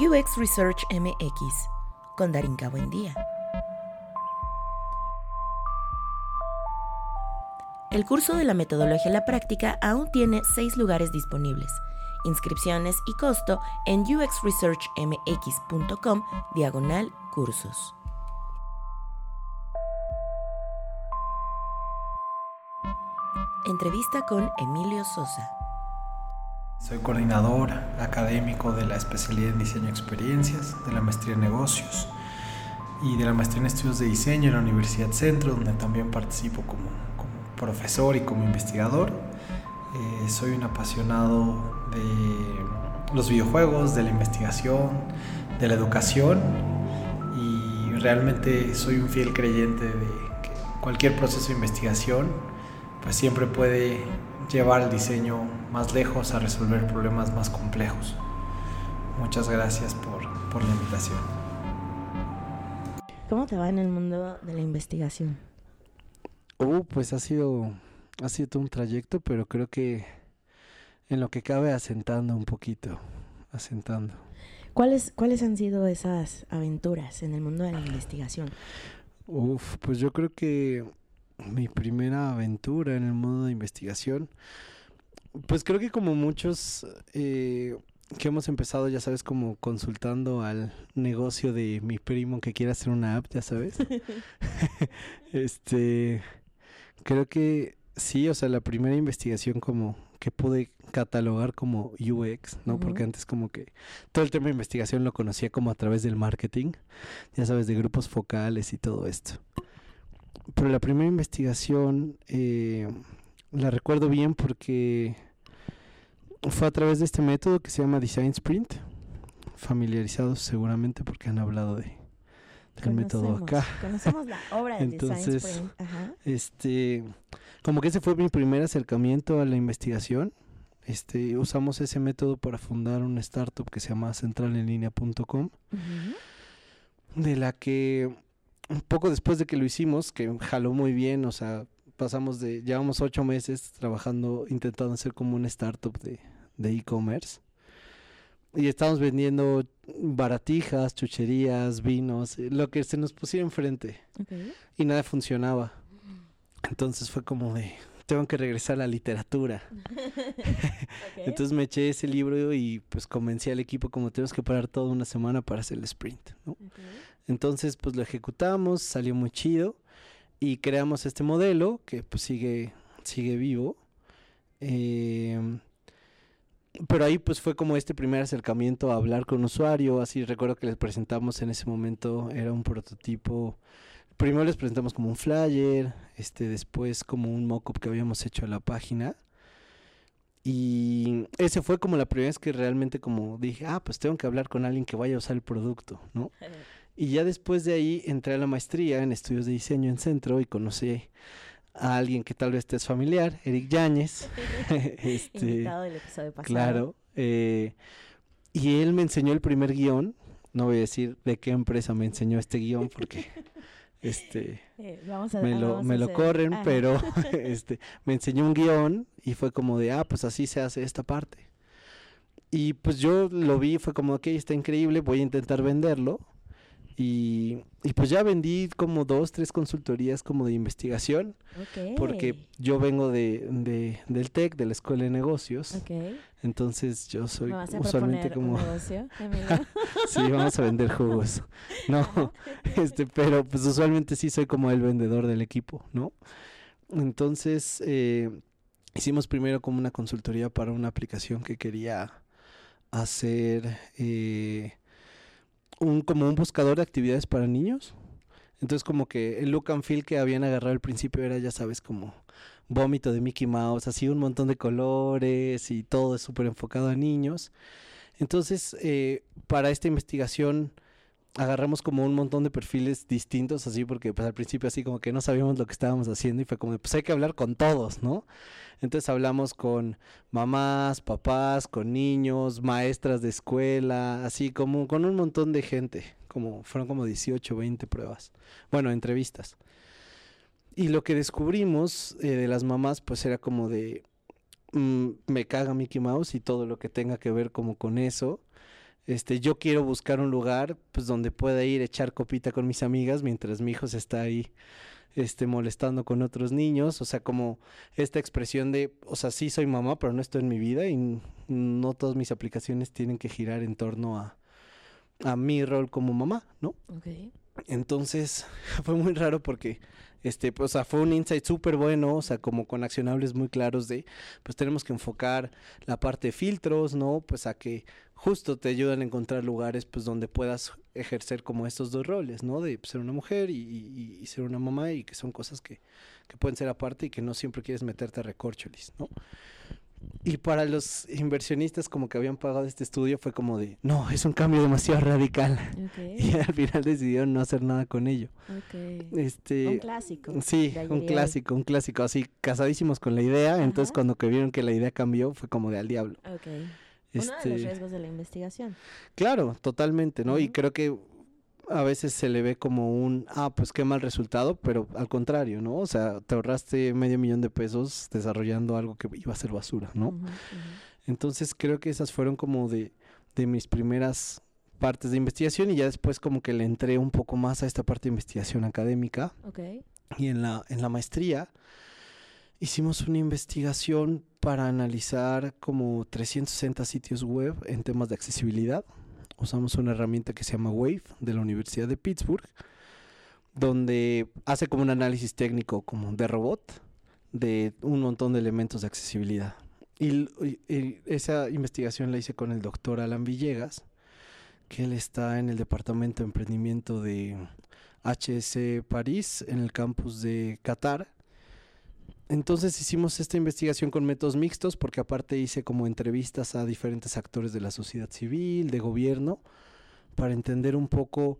UX Research MX con Darinka Buendía. El curso de la metodología a la práctica aún tiene seis lugares disponibles. Inscripciones y costo en uxresearchmx.com diagonal cursos. Entrevista con Emilio Sosa. Soy coordinador académico de la especialidad en diseño y experiencias, de la maestría en negocios y de la maestría en estudios de diseño en la Universidad Centro, donde también participo como, profesor y como investigador. Eh, soy un apasionado de los videojuegos, de la investigación, de la educación y realmente soy un fiel creyente de que cualquier proceso de investigación pues siempre puede llevar el diseño más lejos a resolver problemas más complejos. Muchas gracias por, por la invitación. ¿Cómo te va en el mundo de la investigación? Oh, pues ha sido, ha sido todo un trayecto, pero creo que en lo que cabe asentando un poquito, asentando. ¿Cuáles, ¿Cuáles han sido esas aventuras en el mundo de la investigación? Uf, pues yo creo que mi primera aventura en el mundo de investigación, pues creo que como muchos eh, que hemos empezado, ya sabes, como consultando al negocio de mi primo que quiere hacer una app, ya sabes. este, creo que sí, o sea, la primera investigación como que pude catalogar como UX, ¿no? Porque antes como que todo el tema de investigación lo conocía como a través del marketing, ya sabes, de grupos focales y todo esto pero la primera investigación eh, la recuerdo bien porque fue a través de este método que se llama Design Sprint, familiarizados seguramente porque han hablado de del método acá. Conocemos la obra de Entonces, Design Sprint. este, como que ese fue mi primer acercamiento a la investigación. Este, usamos ese método para fundar una startup que se llama centralenlinea.com, de la que un poco después de que lo hicimos, que jaló muy bien, o sea, pasamos de, llevamos ocho meses trabajando, intentando hacer como una startup de e-commerce. y estamos vendiendo baratijas, chucherías, vinos, eh, lo que se nos pusiera enfrente. Y nada funcionaba. Entonces fue como de, tengo que regresar a la literatura. Entonces me eché ese libro y pues convencí al equipo como tenemos que parar toda una semana para hacer el sprint. ¿no? Entonces, pues lo ejecutamos, salió muy chido y creamos este modelo que pues sigue, sigue vivo. Em, pero ahí pues fue como este primer acercamiento a hablar con usuario, así recuerdo que les presentamos en ese momento, era un prototipo, primero les presentamos como un flyer, este después como un mockup que habíamos hecho a la página. Y ese fue como la primera vez que realmente como dije, ah, pues tengo que hablar con alguien que vaya a usar el producto, ¿no? Y ya después de ahí entré a la maestría en estudios de diseño en centro y conocí a alguien que tal vez te es familiar, Eric Yáñez. este, Invitado del episodio pasado. Claro. Eh, y él me enseñó el primer guion. No voy a decir de qué empresa me enseñó este guion porque este eh, me lo, me lo corren, pero este me enseñó un guion y fue como de, ah, pues así se hace esta parte. Y pues yo lo vi, fue como, ok, está increíble, voy a intentar venderlo. Y, pues ya vendí como dos, tres consultorías como de investigación. Porque yo vengo de, de, del TEC, de la Escuela de Negocios. Entonces yo soy usualmente como... negocio, sí, vamos a vender jugos. No, este, pero pues usualmente sí soy como el vendedor del equipo, ¿no? Entonces eh, hicimos primero como una consultoría para una aplicación que quería hacer... Eh, un, como un buscador de actividades para niños. Entonces como que el look and feel que habían agarrado al principio era, ya sabes, como vómito de Mickey Mouse, así un montón de colores y todo es súper enfocado a niños. Entonces, eh, para esta investigación agarramos como un montón de perfiles distintos, así porque pues al principio así como que no sabíamos lo que estábamos haciendo y fue como, pues hay que hablar con todos, ¿no? Entonces hablamos con mamás, papás, con niños, maestras de escuela, así como con un montón de gente, como fueron como 18, 20 pruebas, bueno, entrevistas. Y lo que descubrimos eh, de las mamás pues era como de, mm, me caga Mickey Mouse y todo lo que tenga que ver como con eso este, yo quiero buscar un lugar pues donde pueda ir a echar copita con mis amigas mientras mi hijo se está ahí este, molestando con otros niños, o sea, como esta expresión de, o sea, sí soy mamá, pero no estoy en mi vida y no todas mis aplicaciones tienen que girar en torno a, a mi rol como mamá, ¿no? Entonces fue muy raro porque este, pues, o sea, fue un insight súper bueno, o sea, como con accionables muy claros de, pues tenemos que enfocar la parte de filtros, ¿no? Pues a que justo te ayudan a encontrar lugares, pues donde puedas ejercer como estos dos roles, ¿no? De ser una mujer y, y, ser una mamá y que son cosas que, que, pueden ser aparte y que no siempre quieres meterte a recorcholis, ¿no? Y para los inversionistas como que habían pagado este estudio fue como de, no, es un cambio demasiado radical. Y al final decidieron no hacer nada con ello. Este, un clásico. Sí, un clásico, un clásico. Así, casadísimos con la idea. Entonces cuando que vieron que la idea cambió fue como de al diablo. Okay. Uno de los este riesgos de la investigación. Claro, totalmente, ¿no? Y creo que a veces se le ve como un, ah, pues qué mal resultado, pero al contrario, ¿no? O sea, te ahorraste medio millón de pesos desarrollando algo que iba a ser basura, ¿no? Entonces creo que esas fueron como de, de mis primeras partes de investigación y ya después como que le entré un poco más a esta parte de investigación académica. Okay. Y en la, en la maestría hicimos una investigación para analizar como 360 sitios web en temas de accesibilidad usamos una herramienta que se llama Wave de la Universidad de Pittsburgh, donde hace como un análisis técnico como de robot de un montón de elementos de accesibilidad. Y, esa investigación la hice con el doctor Alan Villegas, que él está en el departamento de emprendimiento de HS París, en el campus de Qatar entonces hicimos esta investigación con métodos mixtos porque aparte hice como entrevistas a diferentes actores de la sociedad civil, de gobierno, para entender un poco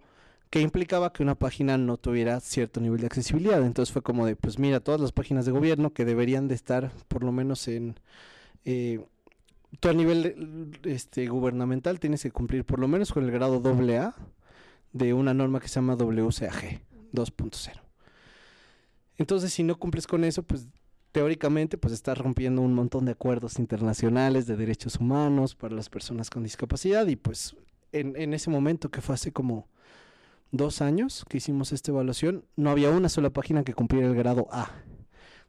qué implicaba que una página no tuviera cierto nivel de accesibilidad. Entonces fue como de, pues mira, todas las páginas de gobierno que deberían de estar por lo menos en... Eh, tú a nivel este, gubernamental tienes que cumplir por lo menos con el grado AA de una norma que se llama WCAG 2.0. Entonces, si no cumples con eso, pues teóricamente pues está rompiendo un montón de acuerdos internacionales de derechos humanos para las personas con discapacidad y pues en, ese momento que fue hace como dos años que hicimos esta evaluación, no había una sola página que cumpliera el grado A,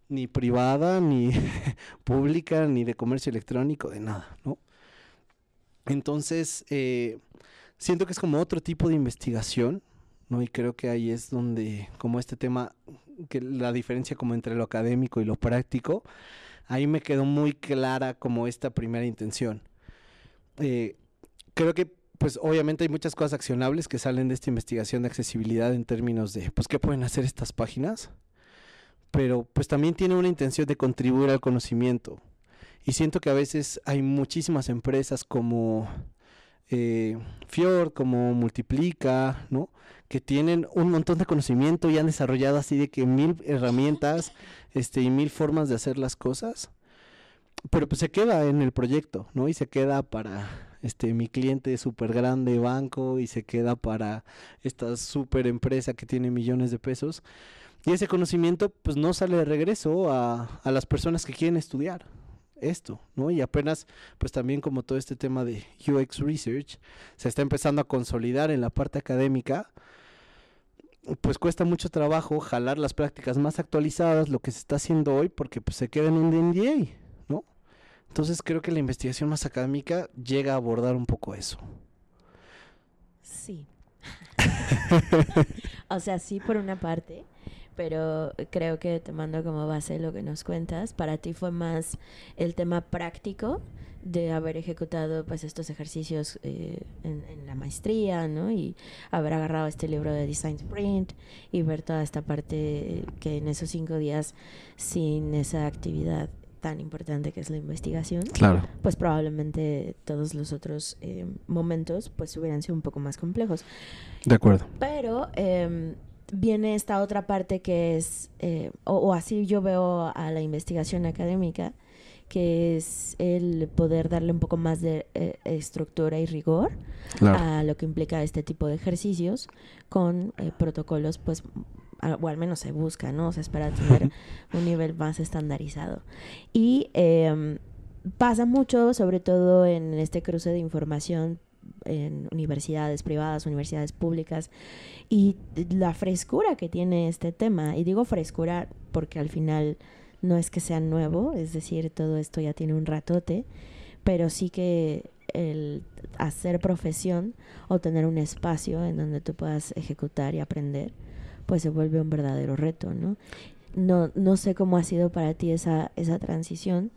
ni privada, ni pública, ni de comercio electrónico, de nada, ¿no? Entonces, eh, siento que es como otro tipo de investigación, ¿no? Y creo que ahí es donde, como este tema que la diferencia como entre lo académico y lo práctico, ahí me quedó muy clara como esta primera intención. Eh, creo que pues obviamente hay muchas cosas accionables que salen de esta investigación de accesibilidad en términos de pues qué pueden hacer estas páginas, pero pues también tiene una intención de contribuir al conocimiento. Y siento que a veces hay muchísimas empresas como eh, como Multiplica, ¿no? que tienen un montón de conocimiento y han desarrollado así de que mil herramientas este, y mil formas de hacer las cosas. Pero pues se queda en el proyecto, ¿no? Y se queda para este mi cliente súper grande banco y se queda para esta súper empresa que tiene millones de pesos. Y ese conocimiento pues no sale de regreso a las personas que quieren estudiar esto, ¿no? Y apenas, pues también como todo este tema de UX Research se está empezando a consolidar en la parte académica, pues cuesta mucho trabajo jalar las prácticas más actualizadas, lo que se está haciendo hoy, porque pues se queda en un NDA, ¿no? Entonces creo que la investigación más académica llega a abordar un poco eso. Sí. o sea, sí por una parte, pero creo que te mando como base lo que nos cuentas. Para ti fue más el tema práctico de haber ejecutado pues estos ejercicios eh, en, la maestría, ¿no? Y haber agarrado este libro de Design Sprint y ver toda esta parte que en esos cinco días sin esa actividad tan importante que es la investigación, claro. pues probablemente todos los otros eh, momentos pues hubieran sido un poco más complejos. De acuerdo. Pero eh, viene esta otra parte que es, eh, o, así yo veo a la investigación académica, que es el poder darle un poco más de eh, estructura y rigor a lo que implica este tipo de ejercicios con eh, protocolos, pues, o al menos se busca, ¿no? O sea, es para tener un nivel más estandarizado. Y em, pasa mucho, sobre todo en este cruce de información en universidades privadas, universidades públicas, y la frescura que tiene este tema. Y digo frescura porque al final no es que sea nuevo, es decir, todo esto ya tiene un ratote, pero sí que el hacer profesión o tener un espacio en donde tú puedas ejecutar y aprender, pues se vuelve un verdadero reto, ¿no? No, no sé cómo ha sido para ti esa, esa transición,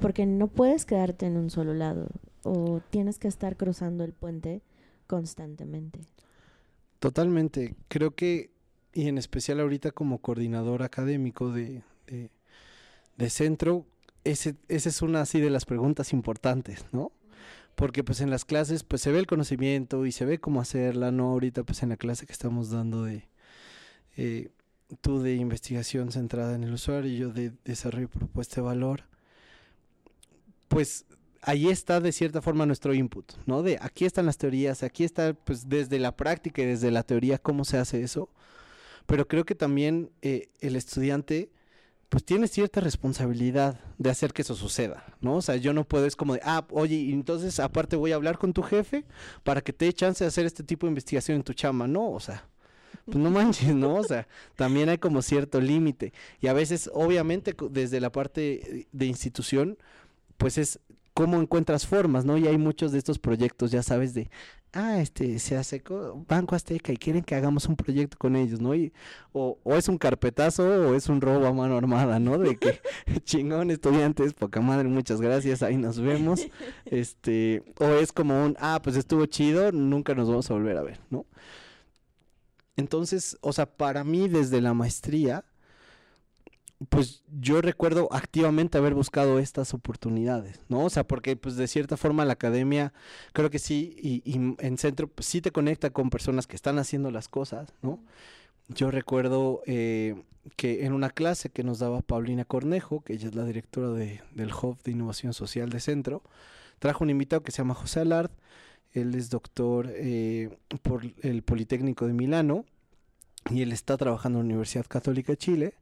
porque no puedes quedarte en un solo lado o tienes que estar cruzando el puente constantemente. Totalmente. Creo que, y en especial ahorita como coordinador académico de, de, centro, ese, esa es una así de las preguntas importantes, ¿no? Porque pues en las clases pues se ve el conocimiento y se ve cómo hacerla, ¿no? Ahorita pues en la clase que estamos dando de... Eh, tú de investigación centrada en el usuario y yo de desarrollo propuesta de valor, pues ahí está de cierta forma nuestro input, ¿no? De aquí están las teorías, aquí está pues desde la práctica y desde la teoría cómo se hace eso. Pero creo que también eh, el estudiante pues tiene cierta responsabilidad de hacer que eso suceda, ¿no? O sea, yo no puedo, es como de, ah, oye, entonces aparte voy a hablar con tu jefe para que te dé chance de hacer este tipo de investigación en tu chama, ¿no? O sea, pues no manches, ¿no? O sea, también hay como cierto límite. Y a veces, obviamente, desde la parte de institución, pues es cómo encuentras formas, ¿no? Y hay muchos de estos proyectos, ya sabes, de, ah, este, se hace Banco Azteca y quieren que hagamos un proyecto con ellos, ¿no? Y, o, o es un carpetazo o es un robo a mano armada, ¿no? De que, chingón, estudiantes, poca madre, muchas gracias, ahí nos vemos. Este, o es como un, ah, pues estuvo chido, nunca nos vamos a volver a ver, ¿no? Entonces, o sea, para mí desde la maestría, pues yo recuerdo activamente haber buscado estas oportunidades, ¿no? O sea, porque pues de cierta forma la academia creo que sí, y, en centro pues, sí te conecta con personas que están haciendo las cosas, ¿no? Yo recuerdo eh, que en una clase que nos daba Paulina Cornejo, que ella es la directora de, del Hub de Innovación Social de Centro, trajo un invitado que se llama José Alard, él es doctor eh, por el Politécnico de Milano y él está trabajando en la Universidad Católica de Chile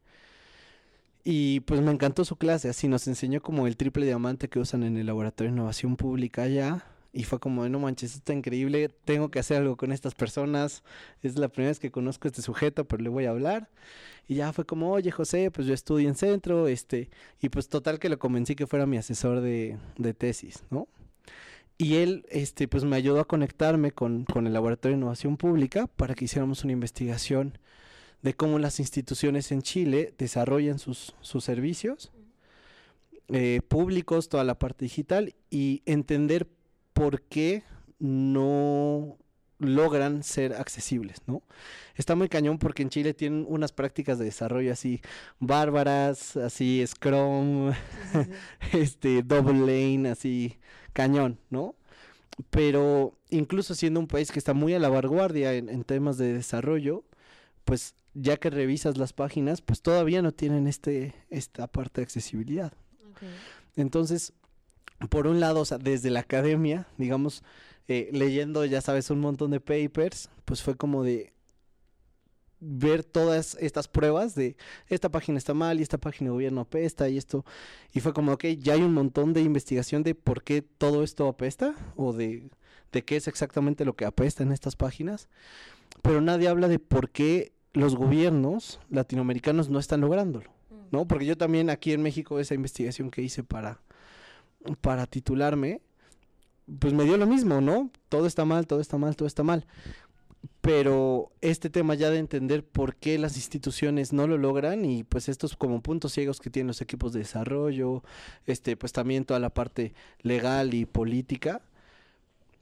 y pues me encantó su clase, así nos enseñó como el triple diamante que usan en el laboratorio de innovación pública allá. Y fue como, no manches, está increíble, tengo que hacer algo con estas personas. Es la primera vez que conozco este sujeto, pero le voy a hablar. Y ya fue como, oye José, pues yo estudio en centro, este, y pues total que lo convencí que fuera mi asesor de, de tesis, ¿no? Y él, este, pues me ayudó a conectarme con, con el laboratorio de innovación pública para que hiciéramos una investigación de cómo las instituciones en Chile desarrollan sus, sus servicios eh, públicos, toda la parte digital, y entender por qué no logran ser accesibles, ¿no? Está muy cañón porque en Chile tienen unas prácticas de desarrollo así bárbaras, así Scrum, este Double Lane, así cañón, ¿no? Pero incluso siendo un país que está muy a la vanguardia en, en temas de desarrollo, pues ya que revisas las páginas, pues todavía no tienen este, esta parte de accesibilidad. Entonces, por un lado, o sea, desde la academia, digamos, eh, leyendo, ya sabes, un montón de papers, pues fue como de ver todas estas pruebas de esta página está mal y esta página de gobierno apesta y esto. Y fue como, ok, ya hay un montón de investigación de por qué todo esto apesta o de, de qué es exactamente lo que apesta en estas páginas. Pero nadie habla de por qué los gobiernos latinoamericanos no están lográndolo, ¿no? Porque yo también aquí en México esa investigación que hice para, para titularme, pues me dio lo mismo, ¿no? Todo está mal, todo está mal, todo está mal. Pero este tema ya de entender por qué las instituciones no lo logran y pues estos como puntos ciegos que tienen los equipos de desarrollo, este pues también toda la parte legal y política,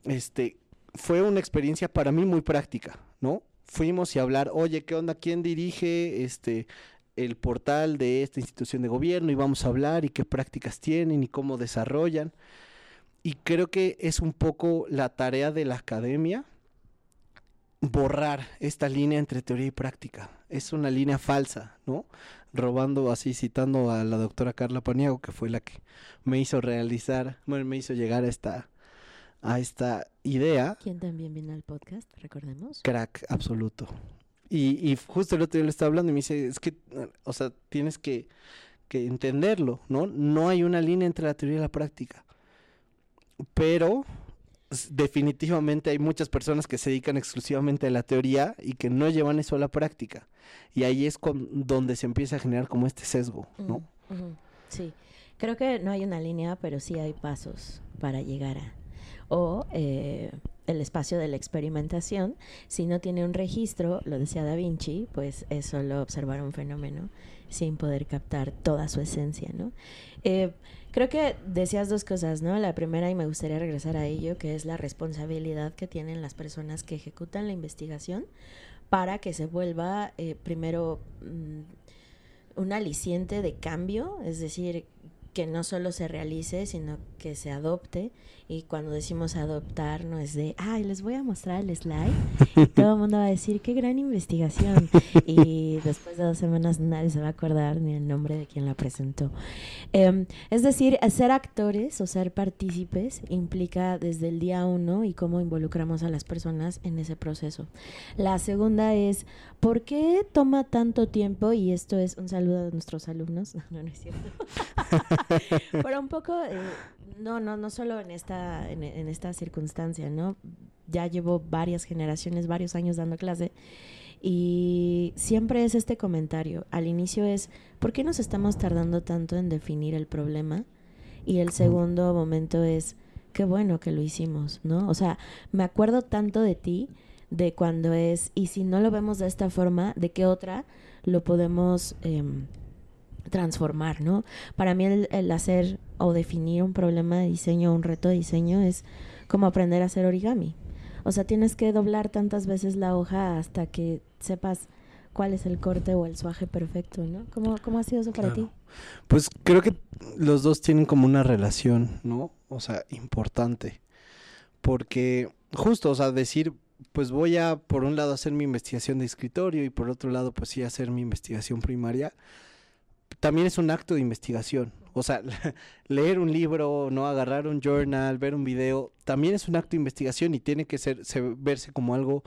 este fue una experiencia para mí muy práctica, ¿no? Fuimos y hablar, oye, ¿qué onda? ¿Quién dirige este el portal de esta institución de gobierno? Y vamos a hablar y qué prácticas tienen y cómo desarrollan. Y creo que es un poco la tarea de la academia borrar esta línea entre teoría y práctica. Es una línea falsa, ¿no? Robando así, citando a la doctora Carla Paniago, que fue la que me hizo realizar, bueno, me hizo llegar a esta a esta idea. ¿Quién también viene al podcast, recordemos. Crack absoluto. Y, y justo el otro día le estaba hablando y me dice, es que, o sea, tienes que, que entenderlo, ¿no? No hay una línea entre la teoría y la práctica. Pero definitivamente hay muchas personas que se dedican exclusivamente a la teoría y que no llevan eso a la práctica. Y ahí es con, donde se empieza a generar como este sesgo, ¿no? Sí, creo que no hay una línea, pero sí hay pasos para llegar a. O eh, el espacio de la experimentación, si no tiene un registro, lo decía Da Vinci, pues es solo observar un fenómeno sin poder captar toda su esencia, ¿no? Eh, creo que decías dos cosas, ¿no? La primera, y me gustaría regresar a ello, que es la responsabilidad que tienen las personas que ejecutan la investigación para que se vuelva, eh, primero, mm, un aliciente de cambio, es decir, que no solo se realice, sino que se adopte. Y cuando decimos adoptar, no es de, ay, les voy a mostrar el slide. Todo el mundo va a decir, qué gran investigación. Y después de dos semanas nadie se va a acordar ni el nombre de quien la presentó. Em, es decir, ser actores o ser partícipes implica desde el día uno y cómo involucramos a las personas en ese proceso. La segunda es, ¿por qué toma tanto tiempo? Y esto es un saludo a nuestros alumnos. No, no, es cierto. Pero un poco, eh, no, no, no solo en esta, en, esta circunstancia, ¿no? Ya llevo varias generaciones, varios años dando clase y siempre es este comentario. Al inicio es, ¿por qué nos estamos tardando tanto en definir el problema? Y el segundo momento es, qué bueno que lo hicimos, ¿no? O sea, me acuerdo tanto de ti, de cuando es, y si no lo vemos de esta forma, ¿de qué otra lo podemos... Em, transformar, ¿no? Para mí el, hacer o definir un problema de diseño, un reto de diseño es como aprender a hacer origami. O sea, tienes que doblar tantas veces la hoja hasta que sepas cuál es el corte o el suaje perfecto, ¿no? ¿Cómo, cómo ha sido eso para ti? Pues creo que los dos tienen como una relación, ¿no? O sea, importante. Porque justo, o sea, decir, pues voy a, por un lado, hacer mi investigación de escritorio y por otro lado, pues sí, hacer mi investigación primaria también es un acto de investigación. O sea, leer un libro, no agarrar un journal, ver un video, también es un acto de investigación y tiene que ser, verse como algo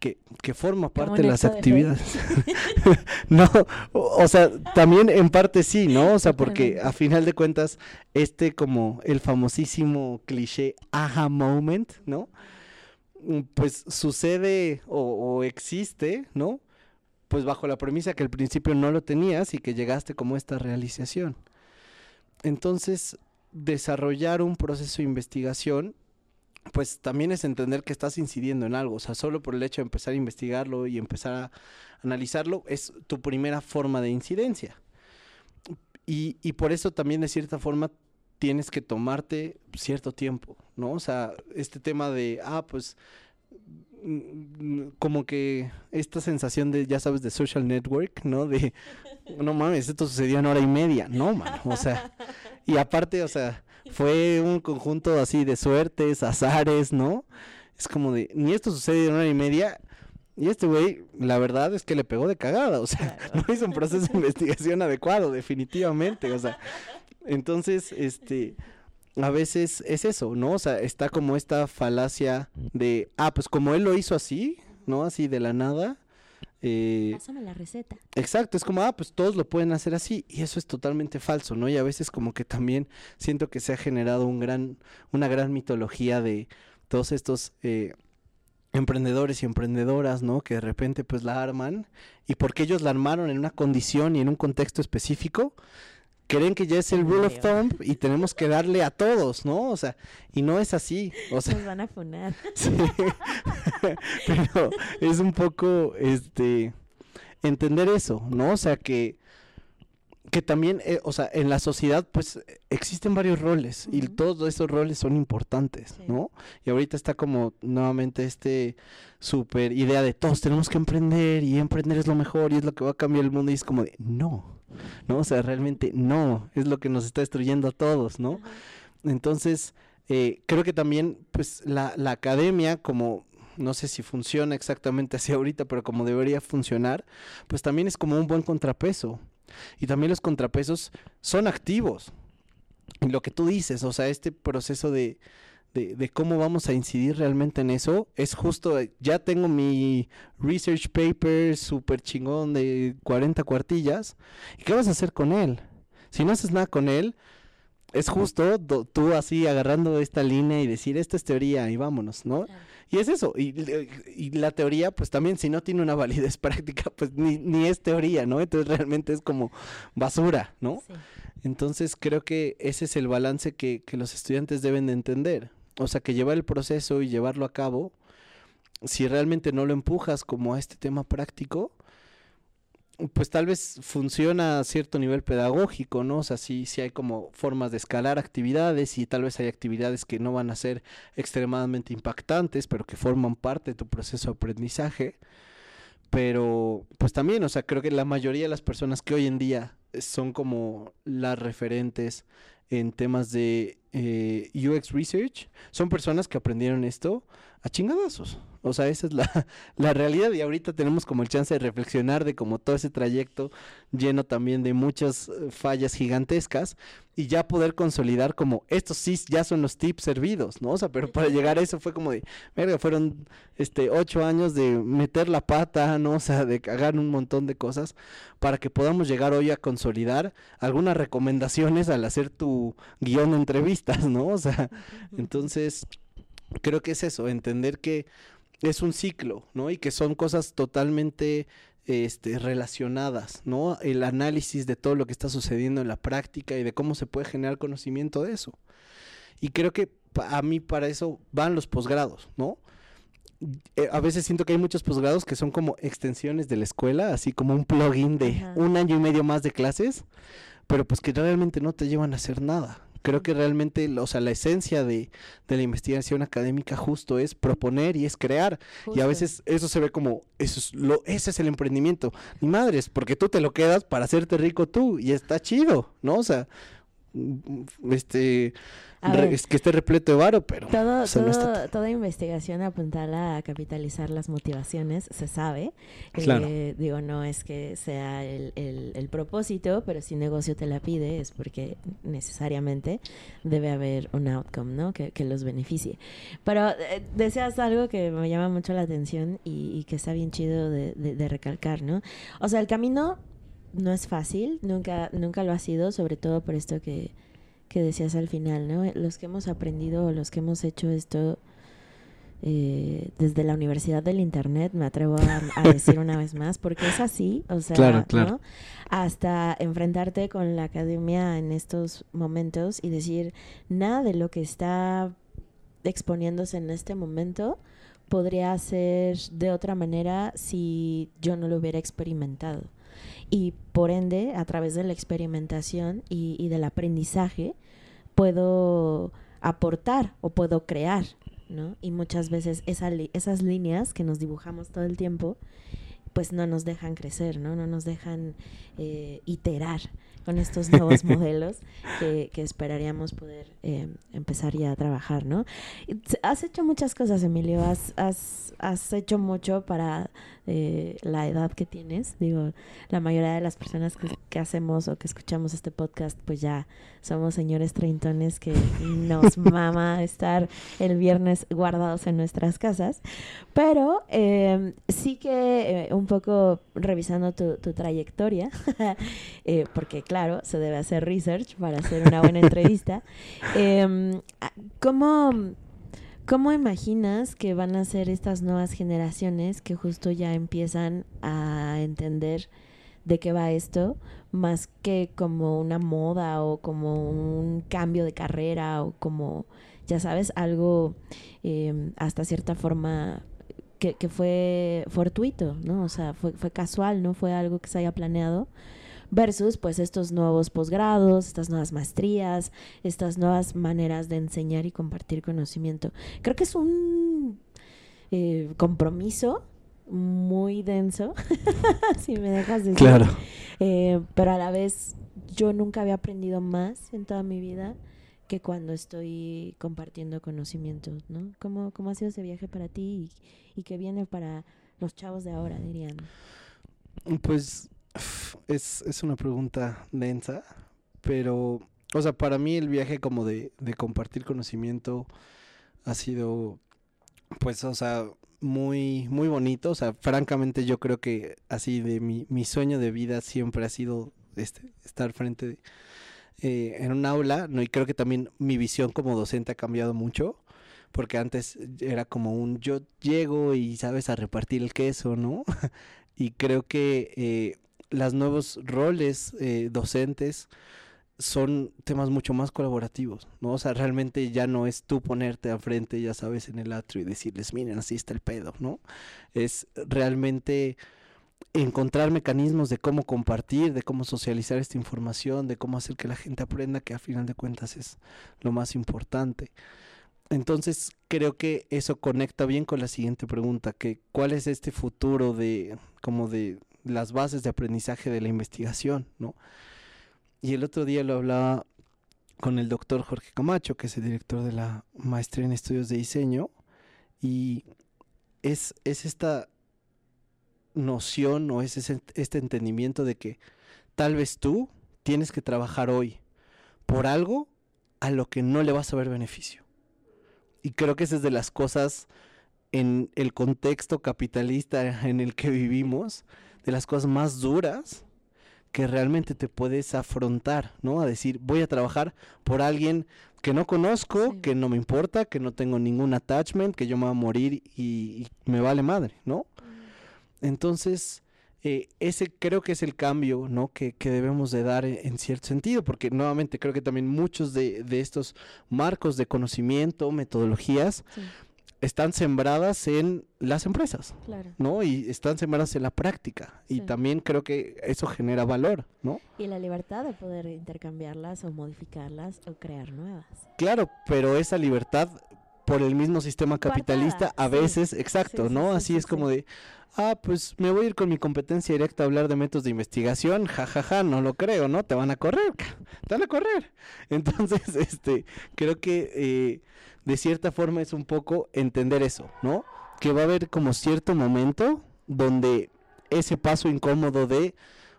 que, forma parte de las actividades. no, o, sea, también en parte sí, ¿no? O sea, porque a final de cuentas, este como el famosísimo cliché aha moment, ¿no? Mm, pues sucede o existe, ¿no? pues bajo la premisa que al principio no lo tenías y que llegaste como esta realización. Entonces, desarrollar un proceso de investigación, pues también es entender que estás incidiendo en algo, o sea, solo por el hecho de empezar a investigarlo y empezar a analizarlo, es tu primera forma de incidencia. Y, y por eso también de cierta forma tienes que tomarte cierto tiempo, ¿no? O sea, este tema de, ah, pues Mm, como que esta sensación de, ya sabes, de social network, ¿no? De, no mames, esto sucedió en hora y media, no, man, o sea, y aparte, o sea, fue un conjunto así de suertes, azares, ¿no? Es como de, ni esto sucedió en hora y media, y este güey, la verdad es que le pegó de cagada, o sea, no hizo un proceso de investigación adecuado, definitivamente, o sea, entonces, este, a veces es eso, ¿no? O sea, está como esta falacia de, ah, pues como él lo hizo así, ¿no? Así de la nada. Eh, Pásame la receta. Exacto, es como, ah, pues todos lo pueden hacer así, y eso es totalmente falso, ¿no? Y a veces como que también siento que se ha generado un gran, una gran mitología de todos estos eh, emprendedores y emprendedoras, ¿no? Que de repente pues la arman, y porque ellos la armaron en una condición y en un contexto específico, creen que ya es el rule of thumb y tenemos que darle a todos, ¿no? O sea, y no es así. O sea, Nos van a funar. Sí. Pero es un poco, este, entender eso, ¿no? O sea, que, que también, eh, o sea, en la sociedad, pues, existen varios roles y todos esos roles son importantes, ¿no? Y ahorita está como nuevamente este super idea de todos tenemos que emprender y emprender es lo mejor y es lo que va a cambiar el mundo y es como de, no, ¿no? O sea, realmente no, es lo que nos está destruyendo a todos, ¿no? Entonces, eh, creo que también, pues, la, la academia, como no sé si funciona exactamente así ahorita, pero como debería funcionar, pues también es como un buen contrapeso. Y también los contrapesos son activos. Y lo que tú dices, o sea, este proceso de, de, cómo vamos a incidir realmente en eso, es justo, eh, ya tengo mi research paper súper chingón de 40 cuartillas, ¿y qué vas a hacer con él? Si no haces nada con él, es justo tú así agarrando esta línea y decir, esta es teoría y vámonos, ¿no? Y es eso, y, y, la teoría, pues también si no tiene una validez práctica, pues ni, ni es teoría, ¿no? Entonces realmente es como basura, ¿no? Entonces creo que ese es el balance que, que los estudiantes deben de entender. O sea, que llevar el proceso y llevarlo a cabo, si realmente no lo empujas como a este tema práctico, pues tal vez funciona a cierto nivel pedagógico, ¿no? O sea, sí, sí hay como formas de escalar actividades y tal vez hay actividades que no van a ser extremadamente impactantes, pero que forman parte de tu proceso de aprendizaje. Pero, pues también, o sea, creo que la mayoría de las personas que hoy en día son como las referentes en temas de eh, UX Research. Son personas que aprendieron esto a chingadazos. O sea, esa es la, la, realidad y ahorita tenemos como el chance de reflexionar de como todo ese trayecto lleno también de muchas eh, fallas gigantescas y ya poder consolidar como estos sí ya son los tips servidos, ¿no? O sea, pero para llegar a eso fue como de, verga, fueron este ocho años de meter la pata, ¿no? O sea, de cagar un montón de cosas para que podamos llegar hoy a consolidar algunas recomendaciones al hacer tu guion de entrevistas, ¿no? O sea, entonces creo que es eso, entender que es un ciclo, ¿no? Y que son cosas totalmente este, relacionadas, ¿no? El análisis de todo lo que está sucediendo en la práctica y de cómo se puede generar conocimiento de eso. Y creo que a mí para eso van los posgrados, ¿no? Eh, a veces siento que hay muchos posgrados que son como extensiones de la escuela, así como un plugin de un año y medio más de clases, pero pues que realmente no te llevan a hacer nada, creo que realmente, o sea, la esencia de, la investigación académica justo es proponer y es crear. Y a veces eso se ve como, eso es lo, ese es el emprendimiento. Ni madres, porque tú te lo quedas para hacerte rico tú y está chido, ¿no? O sea, mm, este es que esté repleto de varo, pero todo, toda investigación apuntala a capitalizar las motivaciones, se sabe. Eh, digo, no es que sea el, el, propósito, pero si negocio te la pide es porque necesariamente debe haber un outcome, ¿no? Que, que los beneficie. Pero eh, deseas algo que me llama mucho la atención y, que está bien chido de, de recalcar, ¿no? O sea, el camino no es fácil, nunca, nunca lo ha sido, sobre todo por esto que que decías al final, ¿no? Los que hemos aprendido, los que hemos hecho esto eh, desde la Universidad del Internet, me atrevo a, decir una vez más, porque es así, o sea, ¿no? hasta enfrentarte con la academia en estos momentos y decir, nada de lo que está exponiéndose en este momento podría ser de otra manera si yo no lo hubiera experimentado y por ende, a través de la experimentación y, del aprendizaje, puedo aportar o puedo crear, ¿no? Y muchas veces esas líneas que nos dibujamos todo el tiempo, pues no nos dejan crecer, ¿no? No nos dejan eh, iterar con estos nuevos modelos que, esperaríamos poder eh, empezar ya a trabajar, ¿no? Has hecho muchas cosas, Emilio, has, has, has hecho mucho para eh, la edad que tienes. Digo, la mayoría de las personas que, que, hacemos o que escuchamos este podcast, pues ya somos señores treintones que nos mama estar el viernes guardados en nuestras casas. Pero eh, sí que un poco revisando tu, tu trayectoria, porque claro, se debe hacer research para hacer una buena entrevista. Em, ¿Cómo ¿Cómo imaginas que van a ser estas nuevas generaciones que justo ya empiezan a entender de qué va esto, más que como una moda o como un cambio de carrera o como, ya sabes, algo em, hasta cierta forma que, que, fue fortuito, ¿no? O sea, fue, fue casual, no fue algo que se haya planeado versus pues estos nuevos posgrados, estas nuevas maestrías, estas nuevas maneras de enseñar y compartir conocimiento. Creo que es un eh, compromiso muy denso, si me dejas decir. Claro. Eh, pero a la vez yo nunca había aprendido más en toda mi vida que cuando estoy compartiendo conocimiento, ¿no? ¿Cómo, cómo ha sido ese viaje para ti y, y qué viene para los chavos de ahora, dirían? Pues es, es una pregunta densa, pero, o sea, para mí el viaje como de, de compartir conocimiento ha sido, pues, o sea, muy, muy bonito. O sea, francamente yo creo que así de mi, mi sueño de vida siempre ha sido este, estar frente eh, en un aula, ¿no? Y creo que también mi visión como docente ha cambiado mucho, porque antes era como un yo llego y sabes a repartir el queso, ¿no? y creo que eh, los nuevos roles eh, docentes son temas mucho más colaborativos, ¿no? O sea, realmente ya no es tú ponerte al frente, ya sabes, en el atrio y decirles, miren, así está el pedo, ¿no? Es realmente encontrar mecanismos de cómo compartir, de cómo socializar esta información, de cómo hacer que la gente aprenda, que a final de cuentas es lo más importante. Entonces creo que eso conecta bien con la siguiente pregunta, que cuál es este futuro de como de las bases de aprendizaje de la investigación, ¿no? Y el otro día lo hablaba con el doctor Jorge Camacho, que es el director de la maestría en estudios de diseño, y es, es esta noción o es este entendimiento de que tal vez tú tienes que trabajar hoy por algo a lo que no le vas a ver beneficio. Y creo que esa es de las cosas en el contexto capitalista en el que vivimos, de las cosas más duras que realmente te puedes afrontar, ¿no? A decir, voy a trabajar por alguien que no conozco, que no me importa, que no tengo ningún attachment, que yo me voy a morir y, y me vale madre, ¿no? Entonces, eh, ese creo que es el cambio ¿no? que, debemos de dar en, cierto sentido, porque nuevamente creo que también muchos de, estos marcos de conocimiento, metodologías, están sembradas en las empresas, ¿no? Y están sembradas en la práctica. Y también creo que eso genera valor, ¿no? Y la libertad de poder intercambiarlas o modificarlas o crear nuevas. Claro, pero esa libertad por el mismo sistema capitalista a veces, exacto, ¿no? Así es como de, ah, pues me voy a ir con mi competencia directa a hablar de métodos de investigación, jajaja, ja, ja, no lo creo, ¿no? Te van a correr, te van a correr. Entonces, este, creo que eh, de cierta forma es un poco entender eso, ¿no? Que va a haber como cierto momento donde ese paso incómodo de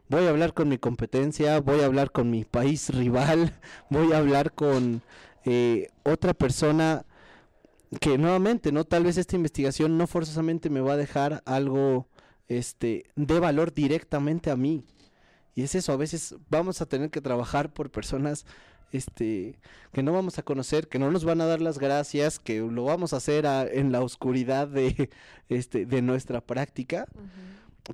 voy a hablar con mi competencia, voy a hablar con mi país rival, voy a hablar con eh, otra persona que nuevamente, ¿no? Tal vez esta investigación no forzosamente me va a dejar algo este de valor directamente a mí. Y es eso, a veces vamos a tener que trabajar por personas este que no vamos a conocer, que no nos van a dar las gracias, que lo vamos a hacer en la oscuridad de este de nuestra práctica,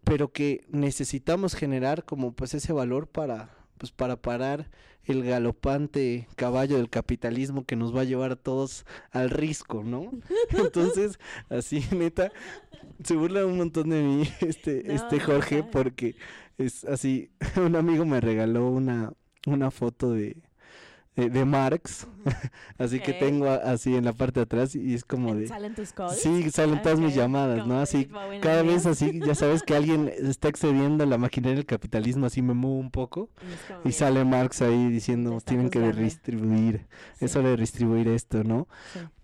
pero que necesitamos generar como pues ese valor para pues para parar el galopante caballo del capitalismo que nos va a llevar a todos al risco, ¿no? Entonces, así neta, se burla un montón de mí este, este Jorge, porque es así, un amigo me regaló una, una foto de, eh, de Marx, así que tengo así en la parte de atrás y es como de... ¿Salen tus calls? Sí, salen todas mis llamadas, ¿no? Así, cada vez así, ya sabes que alguien está excediendo la maquinaria del capitalismo, así me muevo un poco y, sale Marx ahí diciendo, tienen que redistribuir, eso de redistribuir esto, ¿no?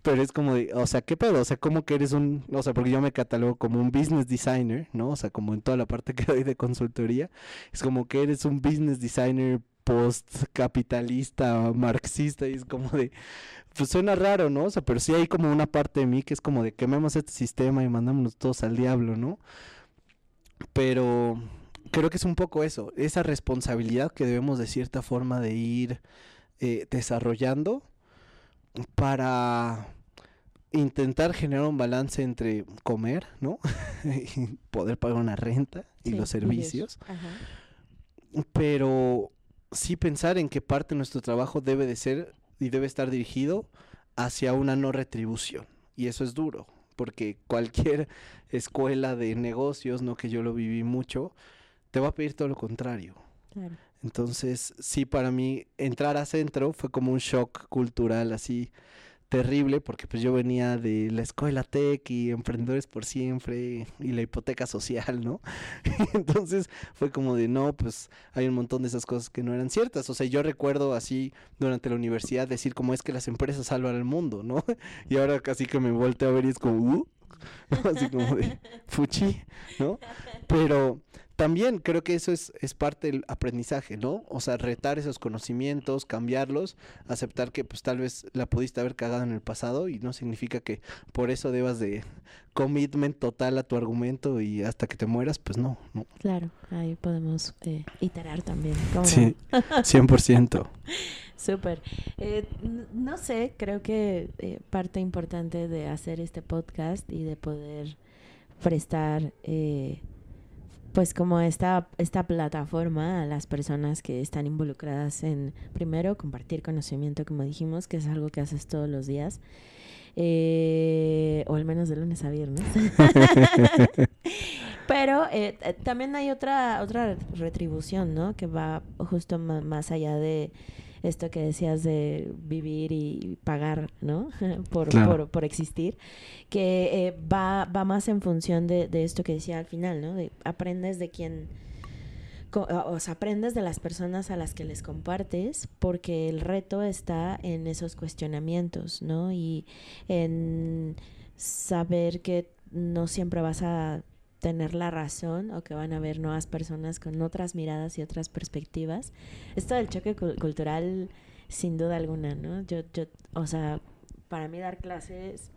Pero es como de, o sea, ¿qué pedo? O sea, ¿cómo que eres un, o sea, porque yo me catalogo como un business designer, ¿no? O sea, como en toda la parte que doy de consultoría, es como que eres un business designer post-capitalista, marxista, y es como de, pues suena raro, ¿no? O sea, pero sí hay como una parte de mí que es como de quememos este sistema y mandámonos todos al diablo, ¿no? Pero creo que es un poco eso, esa responsabilidad que debemos de cierta forma de ir eh, desarrollando para intentar generar un balance entre comer, ¿no? y poder pagar una renta y los servicios. Pero sí pensar en que parte de nuestro trabajo debe de ser y debe estar dirigido hacia una no retribución. Y eso es duro, porque cualquier escuela de negocios, no que yo lo viví mucho, te va a pedir todo lo contrario. Entonces, sí, para mí entrar a centro fue como un shock cultural así terrible porque pues yo venía de la escuela tech y emprendedores por siempre y la hipoteca social, ¿no? Entonces fue como de no, pues hay un montón de esas cosas que no eran ciertas. O sea, yo recuerdo así durante la universidad decir como es que las empresas salvan al mundo, ¿no? Y ahora casi que me volteo a ver y es como, uh", así como de fuchi, ¿no? Pero también creo que eso es, es parte del aprendizaje, ¿no? O sea, retar esos conocimientos, cambiarlos, aceptar que pues tal vez la pudiste haber cagado en el pasado y no significa que por eso debas de commitment total a tu argumento y hasta que te mueras, pues no, no. Claro, ahí podemos eh, iterar también. Sí, 100%. Súper. Eh, no sé, creo que eh, parte importante de hacer este podcast y de poder prestar eh, pues como esta, esta plataforma a las personas que están involucradas en, primero, compartir conocimiento, como dijimos, que es algo que haces todos los días, eh, o al menos de lunes a viernes. Pero eh, eh, también hay otra, otra retribución, ¿no? Que va justo más allá de esto que decías de vivir y pagar, ¿no? por, por, por, existir, que eh, va, va más en función de, de, esto que decía al final, ¿no? De aprendes de quién, o sea, aprendes de las personas a las que les compartes, porque el reto está en esos cuestionamientos, ¿no? Y en saber que no siempre vas a tener la razón o que van a haber nuevas personas con otras miradas y otras perspectivas. Esto del choque cultural, sin duda alguna, ¿no? Yo, yo, o sea, para mí dar clases,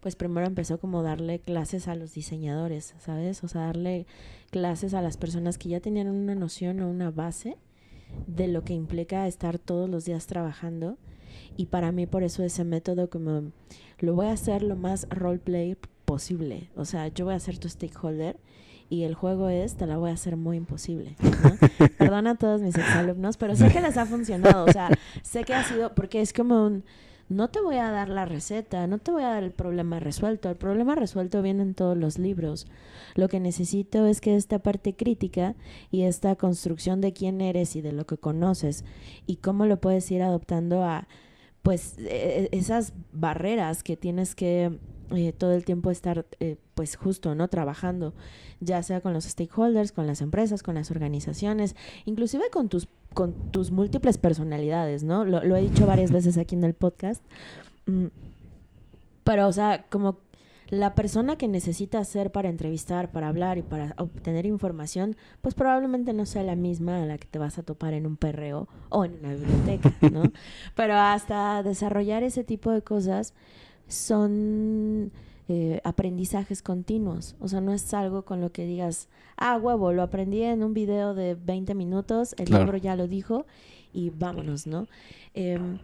pues primero empezó como darle clases a los diseñadores, ¿sabes? O sea, darle clases a las personas que ya tenían una noción o una base de lo que implica estar todos los días trabajando. Y para mí por eso ese método como lo voy a hacer lo más roleplay posible. O sea, yo voy a ser tu stakeholder y el juego es, te la voy a hacer muy imposible. Perdona a todos mis exalumnos, pero sé que les ha funcionado. O sea, sé que ha sido, porque es como un, no te voy a dar la receta, no te voy a dar el problema resuelto. El problema resuelto viene en todos los libros. Lo que necesito es que esta parte crítica y esta construcción de quién eres y de lo que conoces y cómo lo puedes ir adoptando a, pues, e, e, esas barreras que tienes que eh, todo el tiempo estar eh, pues justo no trabajando ya sea con los stakeholders con las empresas con las organizaciones inclusive con tus con tus múltiples personalidades no lo, he dicho varias veces aquí en el podcast. Mm, pero o sea como la persona que necesita ser para entrevistar, para hablar y para obtener información, pues probablemente no sea la misma a la que te vas a topar en un perreo o en una biblioteca, ¿no? Pero hasta desarrollar ese tipo de cosas, son eh, aprendizajes continuos. O sea, no es algo con lo que digas, ah, huevo, lo aprendí en un video de 20 minutos, el libro ya lo dijo y vámonos, ¿no? Em,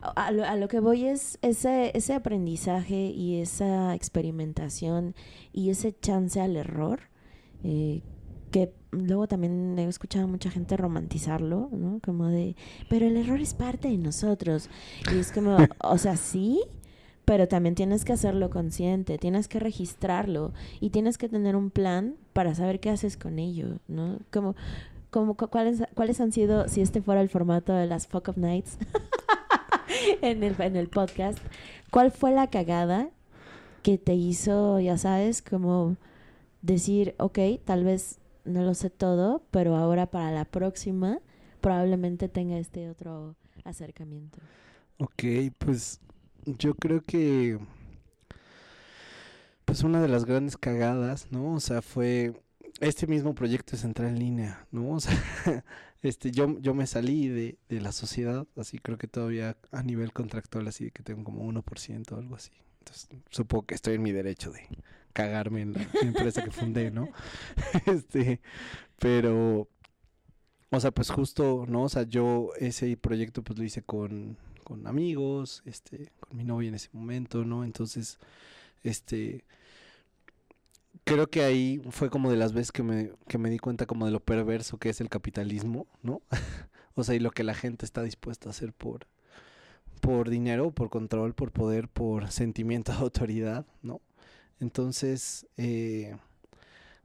a, lo, que voy es ese, ese aprendizaje y esa experimentación y ese chance al error, eh, que luego también he escuchado a mucha gente romantizarlo, ¿no? Como de, pero el error es parte de nosotros. Y es como, o sea, sí, pero también tienes que hacerlo consciente, tienes que registrarlo y tienes que tener un plan para saber qué haces con ello, ¿no? Como, como cuáles, cuáles han sido, si este fuera el formato de las Fuck of Nights en, el, en el podcast, ¿cuál fue la cagada que te hizo, ya sabes, como decir, ok, tal vez no lo sé todo, pero ahora para la próxima probablemente tenga este otro acercamiento? Ok, pues yo creo que pues una de las grandes cagadas, ¿no? O sea, fue este mismo proyecto de Central en Línea, ¿no? O sea, este, yo, yo me salí de, de la sociedad, así creo que todavía a nivel contractual, así que tengo como 1% o algo así. Entonces, supongo que estoy en mi derecho de cagarme en la empresa que fundé, ¿no? este, pero, o sea, pues justo, ¿no? O sea, yo ese proyecto pues lo hice con con amigos, este, con mi novia en ese momento, ¿no? Entonces, este, creo que ahí fue como de las veces que me, que me di cuenta como de lo perverso que es el capitalismo, ¿no? o sea, y lo que la gente está dispuesta a hacer por, por dinero, por control, por poder, por sentimiento de autoridad, ¿no? Entonces, eh,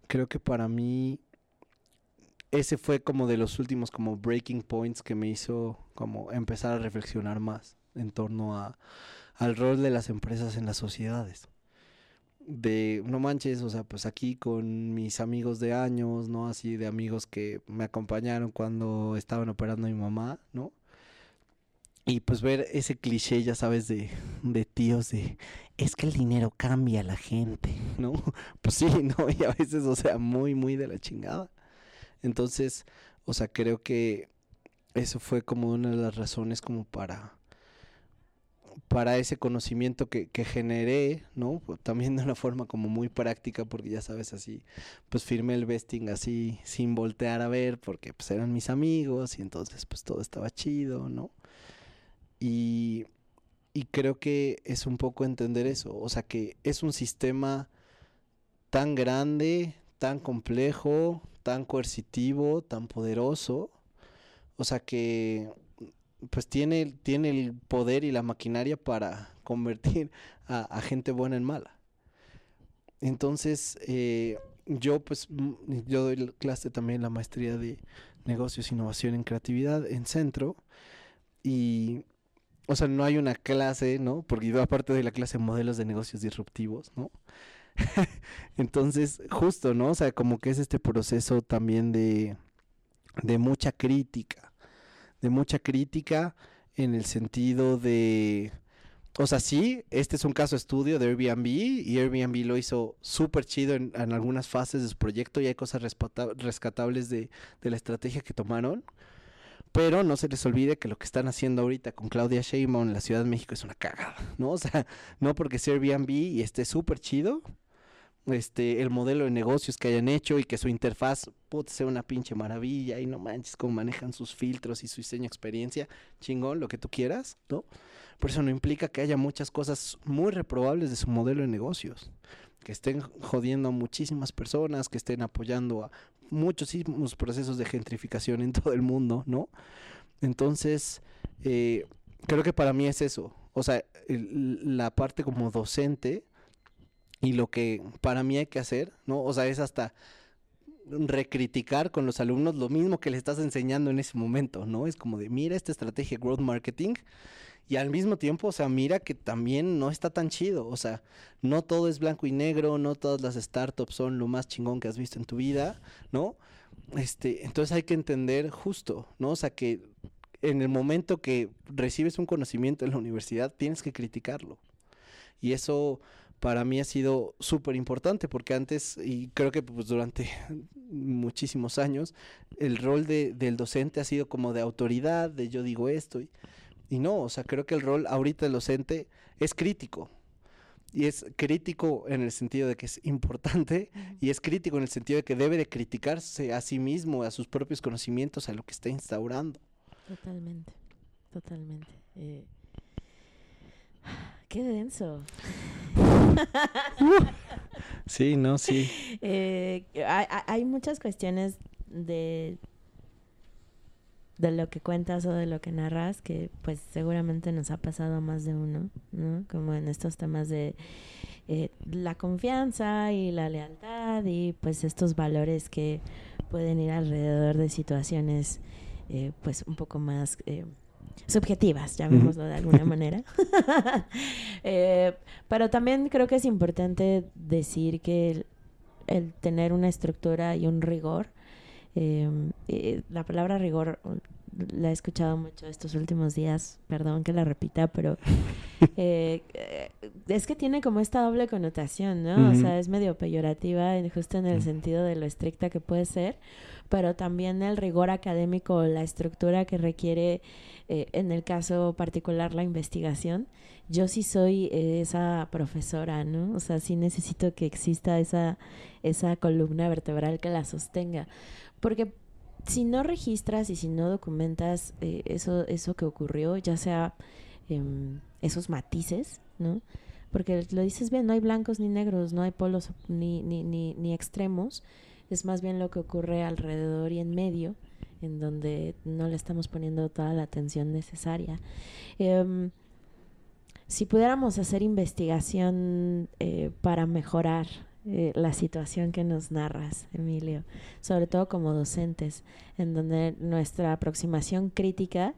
creo que para mí ese fue como de los últimos como breaking points que me hizo como empezar a reflexionar más en torno a al rol de las empresas en las sociedades. De, no manches, o sea, pues aquí con mis amigos de años, ¿no? Así de amigos que me acompañaron cuando estaban operando a mi mamá, ¿no? Y pues ver ese cliché, ya sabes, de, de tíos de, es que el dinero cambia a la gente, ¿no? Pues sí, ¿no? Y a veces, o sea, muy, muy de la chingada. Entonces, o sea, creo que eso fue como una de las razones como para para ese conocimiento que, que generé, ¿no? También de una forma como muy práctica, porque ya sabes, así, pues firmé el vesting así, sin voltear a ver, porque pues eran mis amigos y entonces pues todo estaba chido, ¿no? Y, y creo que es un poco entender eso, o sea, que es un sistema tan grande, tan complejo, tan coercitivo, tan poderoso, o sea que pues tiene, tiene el poder y la maquinaria para convertir a, gente buena en mala. Entonces, eh, yo pues, yo doy clase también la maestría de negocios, innovación en creatividad en centro y, o sea, no hay una clase, ¿no? Porque yo aparte de la clase de modelos de negocios disruptivos, ¿no? Entonces, justo, ¿no? O sea, como que es este proceso también de, de mucha crítica de mucha crítica en el sentido de, o sea, sí, este es un caso estudio de Airbnb y Airbnb lo hizo súper chido en, algunas fases de su proyecto y hay cosas rescatables de, la estrategia que tomaron. Pero no se les olvide que lo que están haciendo ahorita con Claudia Sheinbaum en la Ciudad de México es una cagada, ¿no? O sea, no porque sea Airbnb y esté súper chido, este, el modelo de negocios que hayan hecho y que su interfaz puede ser una pinche maravilla y no manches cómo manejan sus filtros y su diseño experiencia, chingón, lo que tú quieras, ¿no? Por eso no implica que haya muchas cosas muy reprobables de su modelo de negocios, que estén jodiendo a muchísimas personas, que estén apoyando a muchísimos procesos de gentrificación en todo el mundo, ¿no? Entonces, eh, creo que para mí es eso, o sea, la parte como docente, y lo que para mí hay que hacer, ¿no? O sea, es hasta recriticar con los alumnos lo mismo que le estás enseñando en ese momento, ¿no? Es como de, mira esta estrategia growth marketing y al mismo tiempo, o sea, mira que también no está tan chido, o sea, no todo es blanco y negro, no todas las startups son lo más chingón que has visto en tu vida, ¿no? Este, entonces hay que entender justo, ¿no? O sea, que en el momento que recibes un conocimiento en la universidad, tienes que criticarlo. Y eso para mí ha sido súper importante porque antes, y creo que pues durante muchísimos años, el rol de, del docente ha sido como de autoridad, de yo digo esto, y, y no, o sea, creo que el rol ahorita del docente es crítico. Y es crítico en el sentido de que es importante y es crítico en el sentido de que debe de criticarse a sí mismo, a sus propios conocimientos, a lo que está instaurando. Totalmente, totalmente. Eh, qué denso. sí, no, sí. Eh, hay, muchas cuestiones de de lo que cuentas o de lo que narras que pues seguramente nos ha pasado más de uno, ¿no? Como en estos temas de eh, la confianza y la lealtad y pues estos valores que pueden ir alrededor de situaciones eh, pues un poco más subjetivas, llamémoslo de alguna manera. Eh, pero también creo que es importante decir que el, tener una estructura y un rigor, eh, eh, la palabra rigor la he escuchado mucho estos últimos días, perdón que la repita, pero es que tiene como esta doble connotación, ¿no? O sea, es medio peyorativa, justo en el sentido de lo estricta que puede ser, pero también el rigor académico, la estructura que requiere, eh, en el caso particular, la investigación. Yo sí soy eh, esa profesora, ¿no? O sea, sí necesito que exista esa, esa columna vertebral que la sostenga. Porque si no registras y si no documentas eh, eso, eso que ocurrió, ya sea em, esos matices, ¿no? Porque lo dices bien, no hay blancos ni negros, no hay polos ni, ni, ni, ni extremos es más bien lo que ocurre alrededor y en medio, en donde no le estamos poniendo toda la atención necesaria. Em, si pudiéramos hacer investigación eh, para mejorar eh, la situación que nos narras, Emilio, sobre todo como docentes, en donde nuestra aproximación crítica,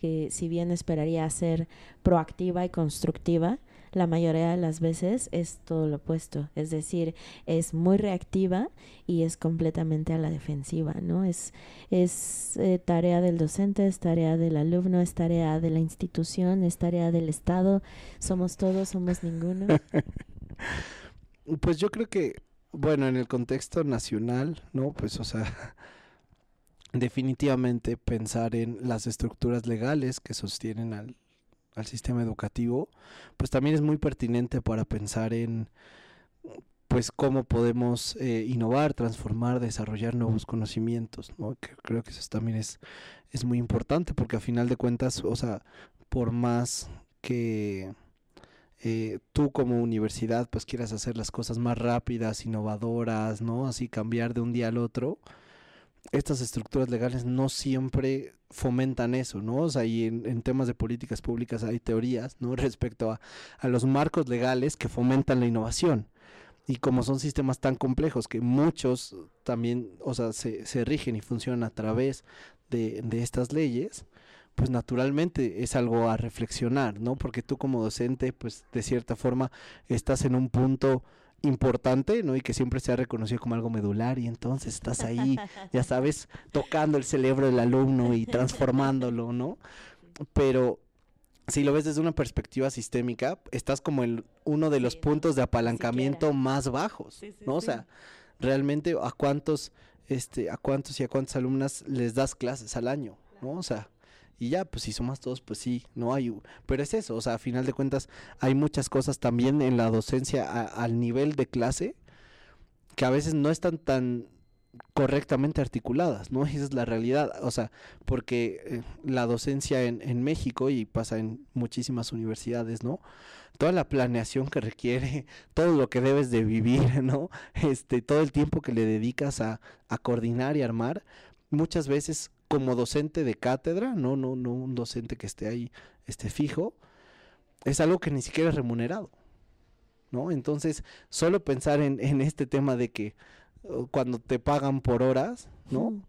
que si bien esperaría ser proactiva y constructiva, la mayoría de las veces es todo lo opuesto, es decir, es muy reactiva y es completamente a la defensiva, ¿no? Es, es eh, tarea del docente, es tarea del alumno, es tarea de la institución, es tarea del Estado, somos todos, somos ninguno. pues yo creo que, bueno, en el contexto nacional, ¿no? Pues, o sea, definitivamente pensar en las estructuras legales que sostienen al, al sistema educativo, pues también es muy pertinente para pensar en pues cómo podemos eh, innovar, transformar, desarrollar nuevos conocimientos, ¿no? creo que eso también es, es muy importante porque a final de cuentas, o sea, por más que eh, tú como universidad pues quieras hacer las cosas más rápidas, innovadoras, ¿no? Así cambiar de un día al otro, estas estructuras legales no siempre fomentan eso, ¿no? O sea, y en, temas de políticas públicas hay teorías, ¿no? Respecto a, a, los marcos legales que fomentan la innovación. Y como son sistemas tan complejos que muchos también, o sea, se, se rigen y funcionan a través de, de estas leyes, pues naturalmente es algo a reflexionar, ¿no? Porque tú como docente, pues de cierta forma estás en un punto importante, ¿no? Y que siempre se ha reconocido como algo medular y entonces estás ahí, ya sabes, tocando el cerebro del alumno y transformándolo, ¿no? Pero si lo ves desde una perspectiva sistémica, estás como en uno de los puntos de apalancamiento más bajos, ¿no? O sea, realmente a cuántos este a cuántos y a cuántas alumnas les das clases al año, ¿no? O sea, y ya, pues si sumas todos, pues sí, no hay, pero es eso, o sea, a final de cuentas hay muchas cosas también en la docencia al nivel de clase que a veces no están tan correctamente articuladas, ¿no? Esa es la realidad, o sea, porque eh, la docencia en, en México y pasa en muchísimas universidades, ¿no? Toda la planeación que requiere, todo lo que debes de vivir, ¿no? Este, todo el tiempo que le dedicas a, a coordinar y armar, muchas veces como docente de cátedra, no, no, no un docente que esté ahí esté fijo, es algo que ni siquiera es remunerado. ¿No? Entonces, solo pensar en, en este tema de que uh, cuando te pagan por horas, ¿no?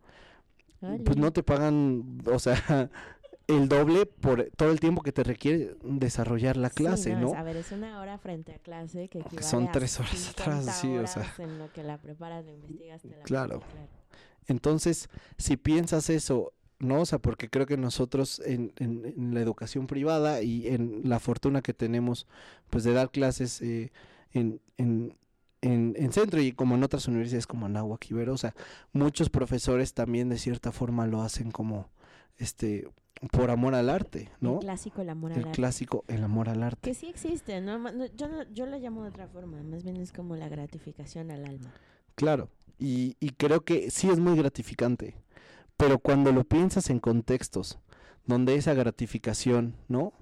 Pues no te pagan, o sea, el doble por todo el tiempo que te requiere desarrollar la clase, ¿no? A ver, es una hora frente a clase que son tres horas atrás, sí, o sea. En lo que la preparas, la investigas, te la claro. claro. Entonces, si piensas eso, ¿no? O sea, porque creo que nosotros en, en, la educación privada y en la fortuna que tenemos, pues de dar clases eh, en, en, en, centro y como en otras universidades como Anáhuac Ibero, o sea, muchos profesores también de cierta forma lo hacen como, este, por amor al arte, ¿no? El clásico, el amor al arte. El clásico, el amor al arte. Que sí existe, ¿no? Yo, no, yo lo llamo de otra forma, más bien es como la gratificación al alma. Claro, y, creo que sí es muy gratificante, pero cuando lo piensas en contextos donde esa gratificación, ¿no?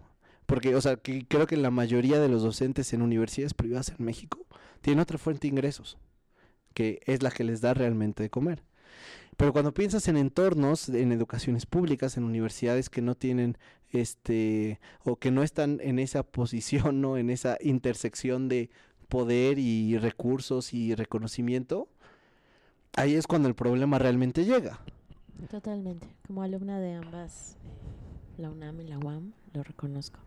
Porque, o sea, que creo que la mayoría de los docentes en universidades privadas en México tienen otra fuente de ingresos, que es la que les da realmente de comer. Pero cuando piensas en entornos, en educaciones públicas, en universidades que no tienen este o que no están en esa posición, ¿no? En esa intersección de poder y recursos y reconocimiento, ahí es cuando el problema realmente llega. Totalmente. Como alumna de ambas, eh, la UNAM y la UAM, lo reconozco.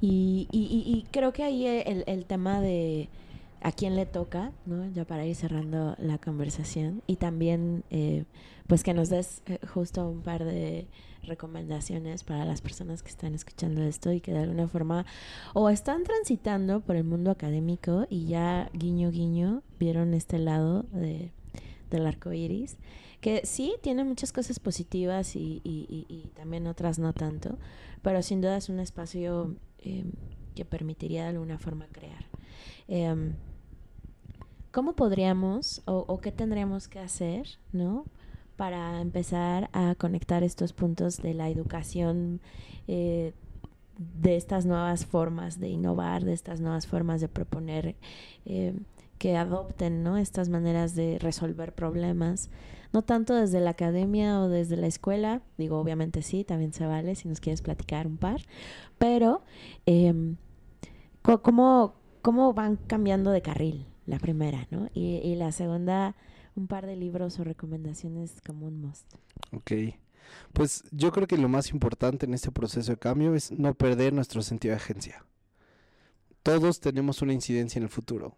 Y, y, y, creo que ahí el, el, tema de a quién le toca, ¿no? Ya para ir cerrando la conversación. Y también, eh, pues que nos des eh, justo un par de recomendaciones para las personas que están escuchando esto y que de alguna forma o están transitando por el mundo académico y ya guiño guiño vieron este lado de del arco iris, que sí tiene muchas cosas positivas y, y, también otras no tanto, pero sin duda es un espacio em, que permitiría de alguna forma crear. Em, ¿Cómo podríamos o, qué tendríamos que hacer, no? Para empezar a conectar estos puntos de la educación eh, de estas nuevas formas de innovar, de estas nuevas formas de proponer eh, que adopten ¿no? estas maneras de resolver problemas, no tanto desde la academia o desde la escuela, digo obviamente sí, también se vale si nos quieres platicar un par, pero eh, ¿cómo, ¿cómo, van cambiando de carril la primera, ¿no? Y, la segunda, un par de libros o recomendaciones como un must. Ok. Pues yo creo que lo más importante en este proceso de cambio es no perder nuestro sentido de agencia. Todos tenemos una incidencia en el futuro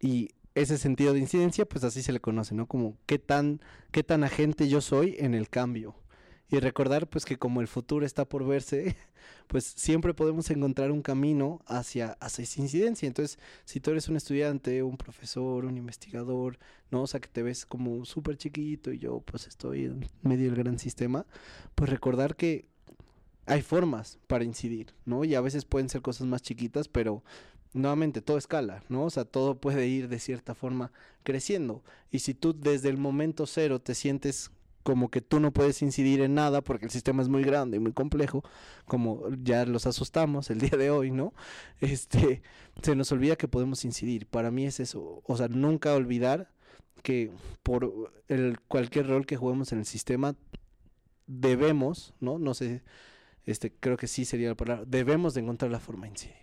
y ese sentido de incidencia, pues así se le conoce, ¿no? Como qué tan, qué tan agente yo soy en el cambio. Y recordar pues que como el futuro está por verse, pues siempre podemos encontrar un camino hacia, hacia esa incidencia. Entonces, si tú eres un estudiante, un profesor, un investigador, ¿no? O sea, que te ves como súper chiquito y yo pues estoy en medio del gran sistema, pues recordar que hay formas para incidir, ¿no? Y a veces pueden ser cosas más chiquitas, pero nuevamente todo escala, ¿no? O sea, todo puede ir de cierta forma creciendo. Y si tú desde el momento cero te sientes como que tú no puedes incidir en nada porque el sistema es muy grande y muy complejo, como ya los asustamos el día de hoy, ¿no? Este, se nos olvida que podemos incidir. Para mí es eso, o sea, nunca olvidar que por el cualquier rol que juguemos en el sistema debemos, ¿no? No sé, este creo que sí sería la palabra, debemos de encontrar la forma de incidir.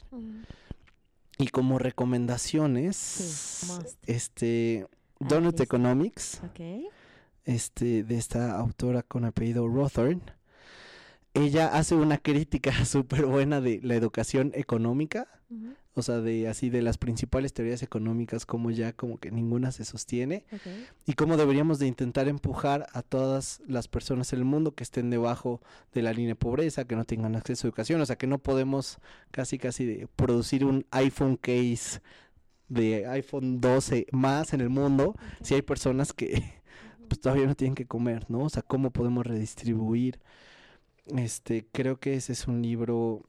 Y como recomendaciones, este Donut Economics este, de esta autora con apellido Rothorn. Ella hace una crítica súper buena de la educación económica, o sea, de así de las principales teorías económicas, como ya como que ninguna se sostiene, y cómo deberíamos de intentar empujar a todas las personas en el mundo que estén debajo de la línea de pobreza, que no tengan acceso a educación, o sea, que no podemos casi casi de producir un iPhone case de iPhone 12 más en el mundo si hay personas que pues todavía no tienen que comer, ¿no? O sea, cómo podemos redistribuir. Este, creo que ese es un libro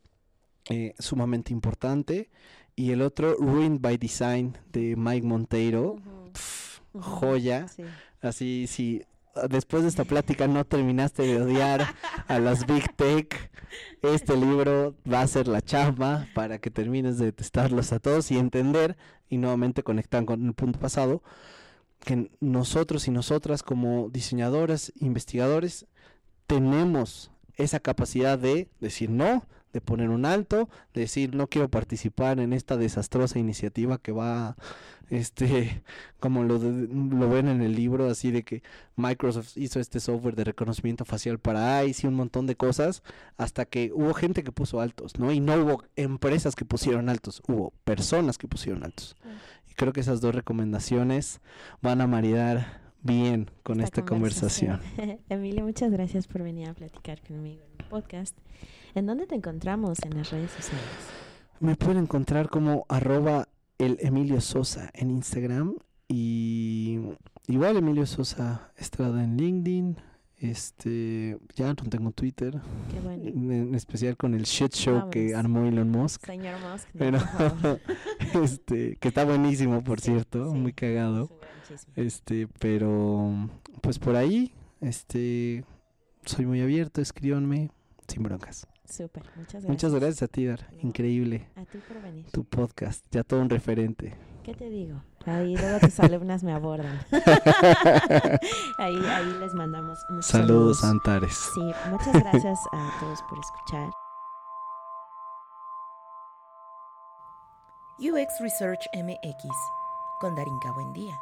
eh, sumamente importante. Y el otro, Ruined by Design, de Mike Monteiro, joya. Así, si después de esta plática no terminaste de odiar a las Big Tech, este libro va a ser la chamba para que termines de detestarlos a todos y entender, y nuevamente conectar con el punto pasado, que nosotros y nosotras como diseñadores, investigadores, tenemos esa capacidad de decir no, de poner un alto, de decir no quiero participar en esta desastrosa iniciativa que va, este, como lo, lo ven en el libro, así de que Microsoft hizo este software de reconocimiento facial para ICE y un montón de cosas, hasta que hubo gente que puso altos, ¿no? Y no hubo empresas que pusieron altos, hubo personas que pusieron altos creo que esas dos recomendaciones van a maridar bien con esta, conversación. Emilio, muchas gracias por venir a platicar conmigo en el podcast. ¿En dónde te encontramos en las redes sociales? Me pueden encontrar como arroba el Emilio Sosa en Instagram y igual Emilio Sosa Estrada en LinkedIn, este, ya no tengo Twitter. Qué bueno. En, especial con el shit show que armó Elon Musk. Señor Musk. este, que está buenísimo, por cierto, muy cagado. Este, pero pues por ahí, este, soy muy abierto, escríbanme sin broncas. Súper, muchas gracias. Muchas gracias a ti, Dar. Increíble. A ti por venir. Tu podcast, ya todo un referente. ¿Qué te digo? Ahí luego tus alumnas me abordan. ahí, ahí les mandamos muchos saludos. Antares. Sí, muchas gracias a todos por escuchar. UX Research MX con Darinka Buendía.